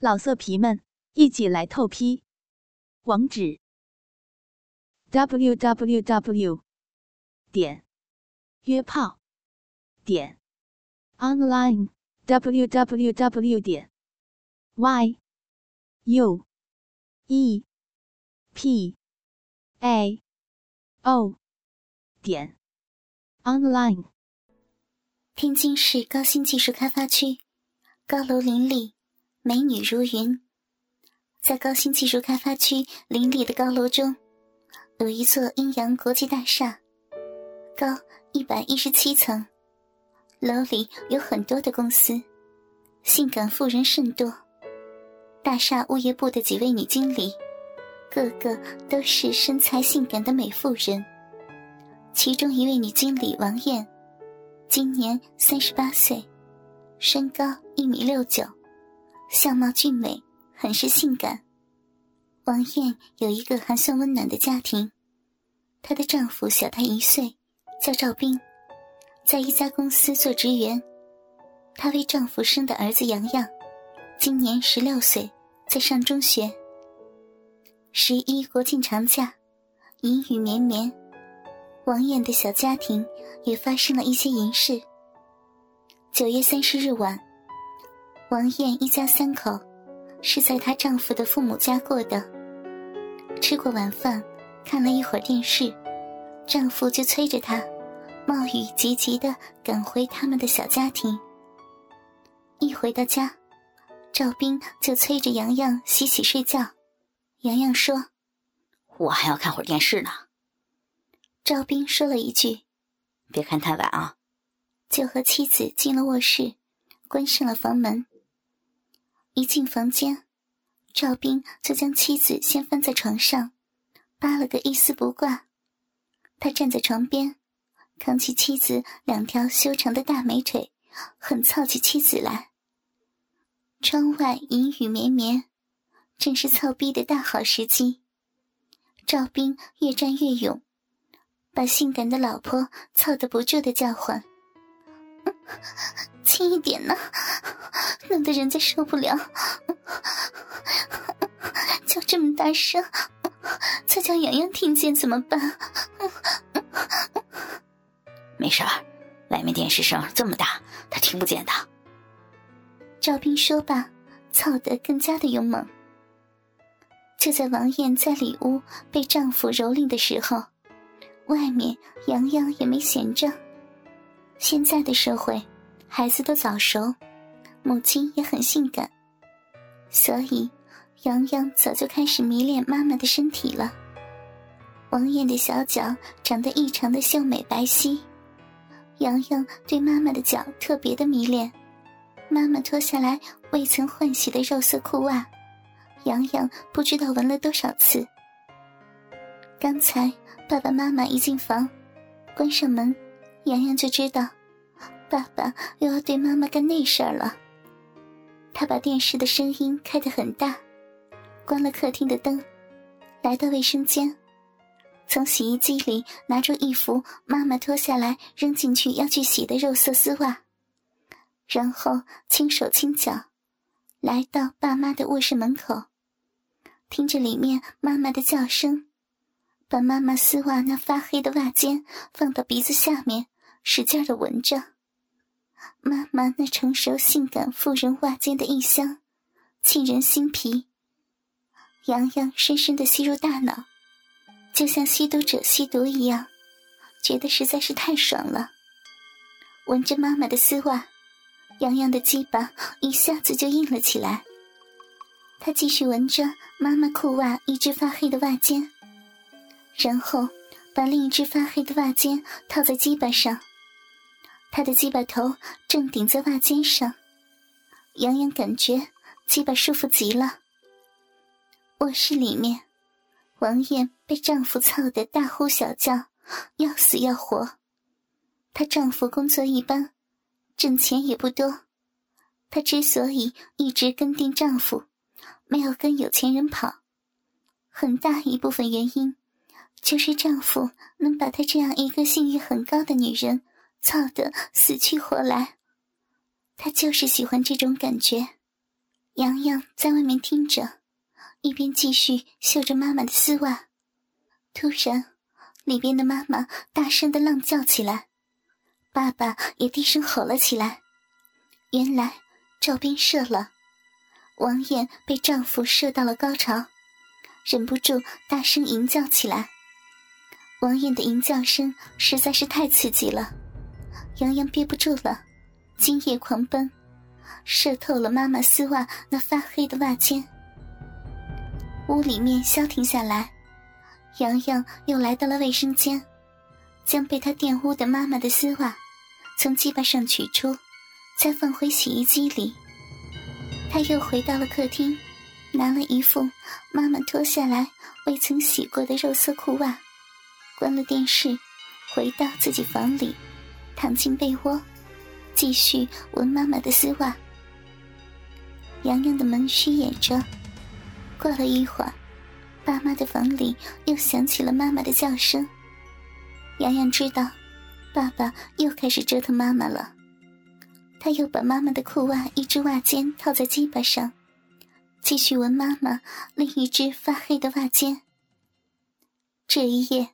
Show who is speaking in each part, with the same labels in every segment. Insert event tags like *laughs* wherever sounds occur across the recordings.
Speaker 1: 老色皮们，一起来透批！网址：w w w 点约炮点 online w w w 点 y u e p a o 点 online。
Speaker 2: 天津市高新技术开发区，高楼林立。美女如云，在高新技术开发区林立的高楼中，有一座阴阳国际大厦，高一百一十七层，楼里有很多的公司，性感妇人甚多。大厦物业部的几位女经理，个个都是身材性感的美妇人。其中一位女经理王艳，今年三十八岁，身高一米六九。相貌俊美，很是性感。王艳有一个还算温暖的家庭，她的丈夫小她一岁，叫赵斌，在一家公司做职员。她为丈夫生的儿子洋洋，今年十六岁，在上中学。十一国庆长假，阴雨绵绵，王艳的小家庭也发生了一些淫事。九月三十日晚。王艳一家三口是在她丈夫的父母家过的。吃过晚饭，看了一会儿电视，丈夫就催着她，冒雨急急的赶回他们的小家庭。一回到家，赵斌就催着洋洋洗洗睡觉。洋洋说：“
Speaker 3: 我还要看会儿电视呢。”
Speaker 2: 赵斌说了一句：“
Speaker 3: 别看太晚啊。”
Speaker 2: 就和妻子进了卧室，关上了房门。一进房间，赵斌就将妻子掀翻在床上，扒了个一丝不挂。他站在床边，扛起妻子两条修长的大美腿，狠操起妻子来。窗外阴雨绵绵，正是操逼的大好时机。赵斌越战越勇，把性感的老婆操得不住的叫唤。*laughs* 轻一点呢，弄得人家受不了。叫这么大声，再叫洋洋听见怎么办？
Speaker 3: 没事儿，外面电视声这么大，他听不见的。
Speaker 2: 赵斌说罢，操得更加的勇猛。就在王艳在里屋被丈夫蹂躏的时候，外面洋洋也没闲着。现在的社会，孩子都早熟，母亲也很性感，所以洋洋早就开始迷恋妈妈的身体了。王艳的小脚长得异常的秀美白皙，洋洋对妈妈的脚特别的迷恋。妈妈脱下来未曾换洗的肉色裤袜，洋洋不知道闻了多少次。刚才爸爸妈妈一进房，关上门。洋洋就知道，爸爸又要对妈妈干那事儿了。他把电视的声音开得很大，关了客厅的灯，来到卫生间，从洗衣机里拿出一副妈妈脱下来扔进去要去洗的肉色丝袜，然后轻手轻脚，来到爸妈的卧室门口，听着里面妈妈的叫声。把妈妈丝袜那发黑的袜尖放到鼻子下面，使劲的闻着。妈妈那成熟性感妇人袜尖的异香，沁人心脾。洋洋深深的吸入大脑，就像吸毒者吸毒一样，觉得实在是太爽了。闻着妈妈的丝袜，洋洋的鸡巴一下子就硬了起来。他继续闻着妈妈裤袜一只发黑的袜尖。然后，把另一只发黑的袜尖套在鸡巴上，他的鸡巴头正顶在袜尖上，杨洋感觉鸡巴舒服极了。卧室里面，王艳被丈夫操得大呼小叫，要死要活。她丈夫工作一般，挣钱也不多，她之所以一直跟定丈夫，没有跟有钱人跑，很大一部分原因。就是丈夫能把她这样一个性欲很高的女人操得死去活来，她就是喜欢这种感觉。洋洋在外面听着，一边继续嗅着妈妈的丝袜。突然，里边的妈妈大声的浪叫起来，爸爸也低声吼了起来。原来赵斌射了，王艳被丈夫射到了高潮，忍不住大声吟叫起来。王艳的吟叫声实在是太刺激了，洋洋憋不住了，精液狂奔。射透了妈妈丝袜那发黑的袜尖，屋里面消停下来，洋洋又来到了卫生间，将被他玷污的妈妈的丝袜从鸡巴上取出，再放回洗衣机里。他又回到了客厅，拿了一副妈妈脱下来未曾洗过的肉色裤袜，关了电视，回到自己房里，躺进被窝。继续闻妈妈的丝袜。洋洋的门虚掩着。过了一会儿，爸妈的房里又响起了妈妈的叫声。洋洋知道，爸爸又开始折腾妈妈了。他又把妈妈的裤袜一只袜尖套在鸡巴上，继续闻妈妈另一只发黑的袜尖。这一夜，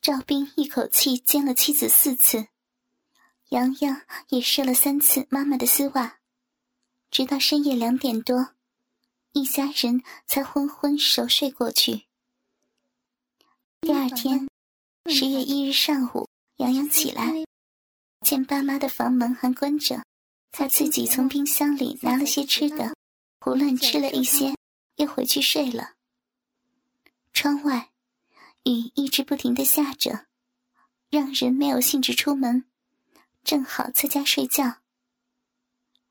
Speaker 2: 赵斌一口气奸了妻子四次。洋洋也试了三次妈妈的丝袜，直到深夜两点多，一家人才昏昏熟睡过去。第二天，十月一日上午，洋洋起来，见爸妈的房门还关着，他自己从冰箱里拿了些吃的，胡乱吃了一些，又回去睡了。窗外，雨一直不停的下着，让人没有兴致出门。正好在家睡觉。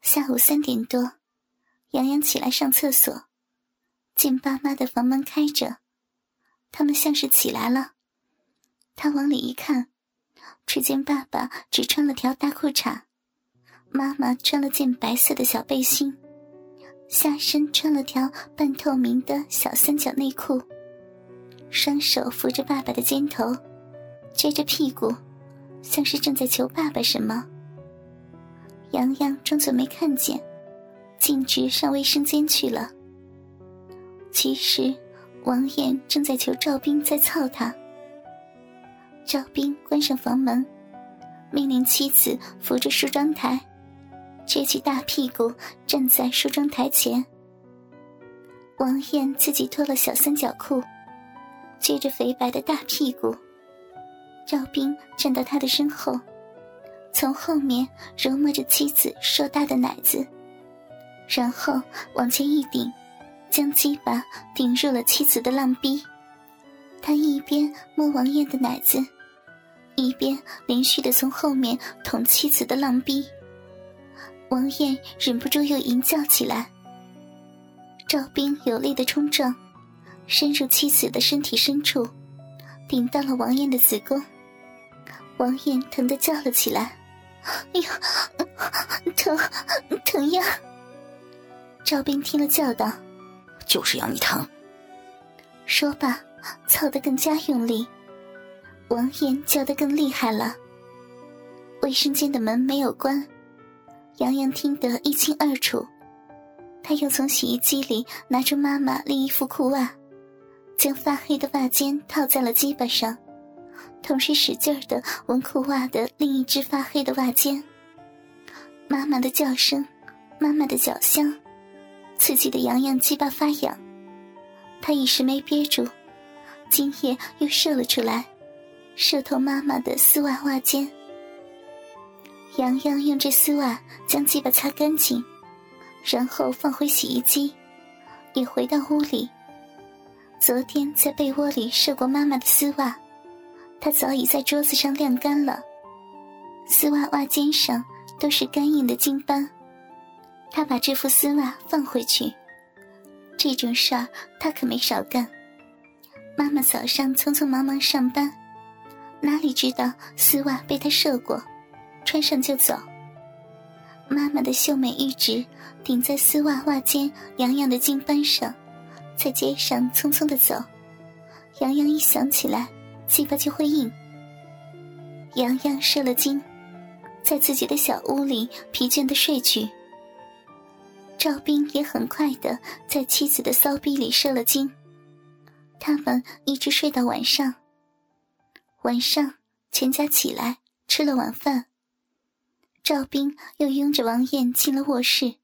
Speaker 2: 下午三点多，洋洋起来上厕所，见爸妈的房门开着，他们像是起来了。他往里一看，只见爸爸只穿了条大裤衩，妈妈穿了件白色的小背心，下身穿了条半透明的小三角内裤，双手扶着爸爸的肩头，撅着屁股。像是正在求爸爸什么。洋洋装作没看见，径直上卫生间去了。其实，王艳正在求赵斌在操他。赵斌关上房门，命令妻子扶着梳妆台，撅起大屁股站在梳妆台前。王艳自己脱了小三角裤，撅着肥白的大屁股。赵斌站到他的身后，从后面揉摸着妻子硕大的奶子，然后往前一顶，将鸡巴顶入了妻子的浪逼。他一边摸王艳的奶子，一边连续的从后面捅妻子的浪逼。王艳忍不住又淫叫起来。赵斌有力的冲撞，深入妻子的身体深处，顶到了王艳的子宫。王艳疼得叫了起来：“哎呀，疼，疼呀！”赵斌听了叫道：“
Speaker 3: 就是要你疼。”
Speaker 2: 说罢，操得更加用力。王艳叫得更厉害了。卫生间的门没有关，洋洋听得一清二楚。他又从洗衣机里拿出妈妈另一副裤袜，将发黑的袜尖套在了鸡巴上。同时使劲儿的闻裤袜的另一只发黑的袜尖。妈妈的叫声，妈妈的脚香，刺激的洋洋鸡巴发痒。他一时没憋住，精液又射了出来，射透妈妈的丝袜袜尖。洋洋用这丝袜将鸡巴擦干净，然后放回洗衣机，也回到屋里。昨天在被窝里射过妈妈的丝袜。他早已在桌子上晾干了，丝袜袜尖上都是干硬的金斑。他把这副丝袜放回去，这种事儿他可没少干。妈妈早上匆匆忙忙上班，哪里知道丝袜被他射过，穿上就走。妈妈的秀美玉指顶在丝袜袜尖洋洋的金斑上，在街上匆匆的走。洋洋一想起来。鸡巴就会硬。洋洋射了精，在自己的小屋里疲倦的睡去。赵斌也很快的在妻子的骚逼里射了精，他们一直睡到晚上。晚上，全家起来吃了晚饭。赵斌又拥着王艳进了卧室，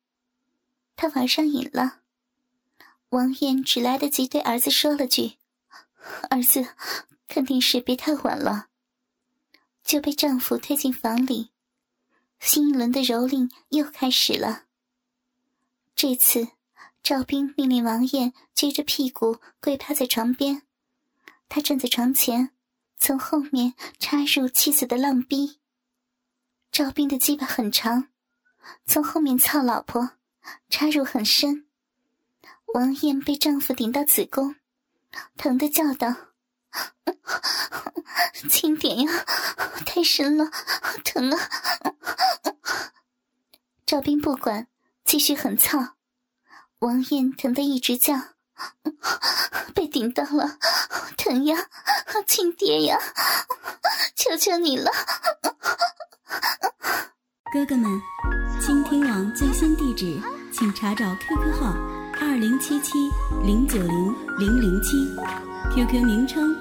Speaker 2: 他玩上瘾了。王艳只来得及对儿子说了句：“儿子，肯定是别太晚了。”就被丈夫推进房里，新一轮的蹂躏又开始了。这次，赵斌命令王艳撅着屁股跪趴在床边，他站在床前，从后面插入妻子的浪逼。赵斌的鸡巴很长，从后面操老婆，插入很深。王艳被丈夫顶到子宫，疼得叫道：“ *laughs* 轻点呀，太深了，疼啊！”赵斌不管。继续狠操，王艳疼得一直叫，被顶到了，疼呀，亲爹呀，求求你了！
Speaker 4: 哥哥们，倾听网最新地址，请查找 QQ 号二零七七零九零零零七，QQ 名称